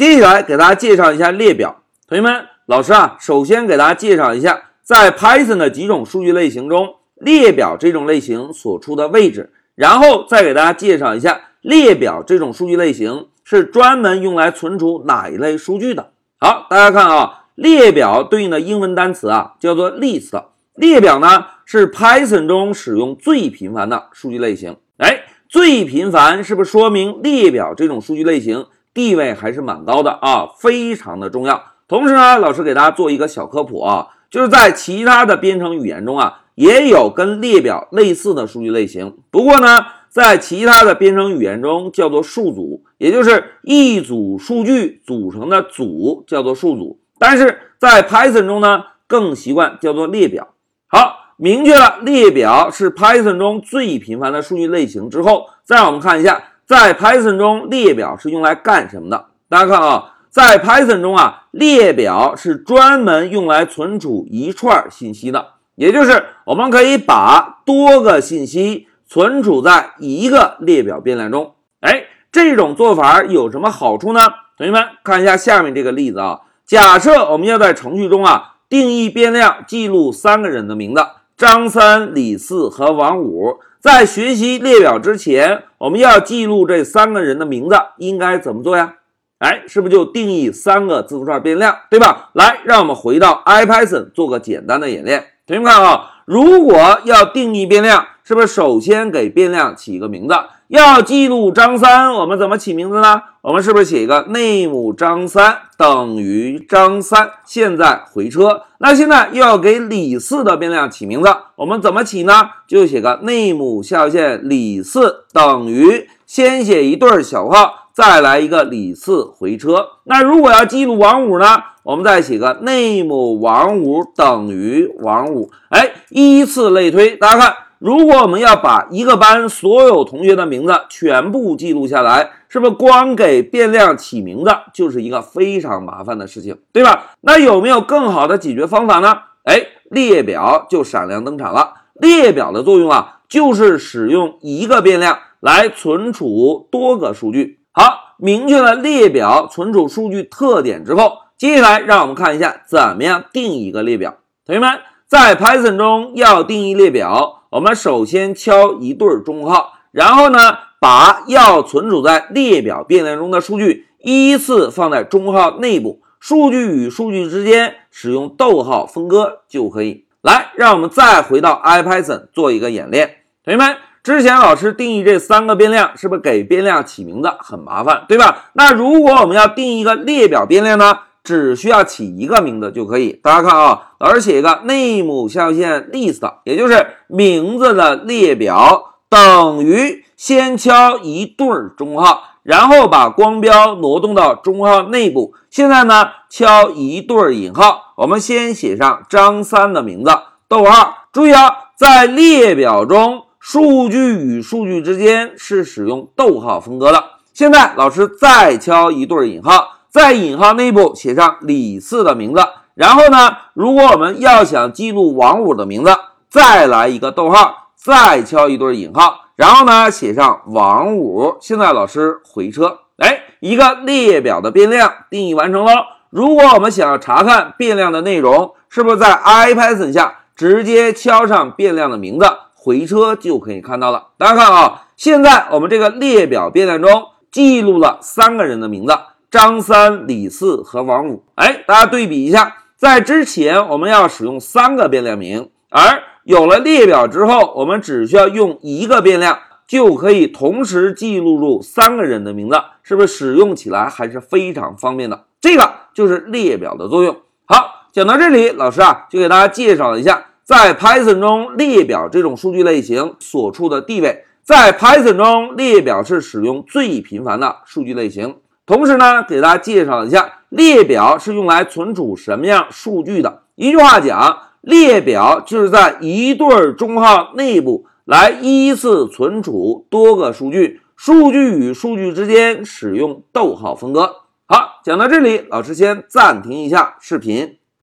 接下来给大家介绍一下列表。同学们，老师啊，首先给大家介绍一下，在 Python 的几种数据类型中，列表这种类型所处的位置，然后再给大家介绍一下列表这种数据类型是专门用来存储哪一类数据的。好，大家看啊，列表对应的英文单词啊叫做 list。列表呢是 Python 中使用最频繁的数据类型。哎，最频繁是不是说明列表这种数据类型地位还是蛮高的啊？非常的重要。同时呢，老师给大家做一个小科普啊，就是在其他的编程语言中啊，也有跟列表类似的数据类型。不过呢，在其他的编程语言中叫做数组，也就是一组数据组成的组叫做数组。但是在 Python 中呢，更习惯叫做列表。好，明确了列表是 Python 中最频繁的数据类型之后，再让我们看一下，在 Python 中列表是用来干什么的？大家看啊。在 Python 中啊，列表是专门用来存储一串信息的，也就是我们可以把多个信息存储在一个列表变量中。哎，这种做法有什么好处呢？同学们看一下下面这个例子啊，假设我们要在程序中啊定义变量，记录三个人的名字：张三、李四和王五。在学习列表之前，我们要记录这三个人的名字，应该怎么做呀？哎，是不是就定义三个字符串变量，对吧？来，让我们回到 IPython 做个简单的演练。同学们看啊，如果要定义变量，是不是首先给变量起一个名字？要记录张三，我们怎么起名字呢？我们是不是写一个 name 张三等于张三？现在回车。那现在又要给李四的变量起名字，我们怎么起呢？就写个 name 下划线李四等于先写一对小号。再来一个李四回车。那如果要记录王五呢？我们再写个 name 王五等于王五。哎，依次类推。大家看，如果我们要把一个班所有同学的名字全部记录下来，是不是光给变量起名字就是一个非常麻烦的事情，对吧？那有没有更好的解决方法呢？哎，列表就闪亮登场了。列表的作用啊，就是使用一个变量来存储多个数据。好，明确了列表存储数据特点之后，接下来让我们看一下怎么样定一个列表。同学们，在 Python 中要定义列表，我们首先敲一对中括号，然后呢，把要存储在列表变量中的数据依次放在中括号内部，数据与数据之间使用逗号分割就可以。来，让我们再回到 IPython 做一个演练，同学们。之前老师定义这三个变量，是不是给变量起名字很麻烦，对吧？那如果我们要定义一个列表变量呢，只需要起一个名字就可以。大家看啊，老师写一个 name 下划线 list，也就是名字的列表，等于先敲一对儿中号，然后把光标挪动到中号内部。现在呢，敲一对儿引号，我们先写上张三的名字，逗号。注意啊，在列表中。数据与数据之间是使用逗号分割的。现在老师再敲一对儿引号，在引号内部写上李四的名字。然后呢，如果我们要想记录王五的名字，再来一个逗号，再敲一对引号，然后呢写上王五。现在老师回车，哎，一个列表的变量定义完成喽。如果我们想要查看变量的内容，是不是在 IPython 下直接敲上变量的名字？回车就可以看到了，大家看啊，现在我们这个列表变量中记录了三个人的名字：张三、李四和王五。哎，大家对比一下，在之前我们要使用三个变量名，而有了列表之后，我们只需要用一个变量就可以同时记录入三个人的名字，是不是使用起来还是非常方便的？这个就是列表的作用。好，讲到这里，老师啊就给大家介绍一下。在 Python 中，列表这种数据类型所处的地位，在 Python 中，列表是使用最频繁的数据类型。同时呢，给大家介绍一下，列表是用来存储什么样数据的。一句话讲，列表就是在一对中号内部来依次存储多个数据，数据与数据之间使用逗号分割。好，讲到这里，老师先暂停一下视频。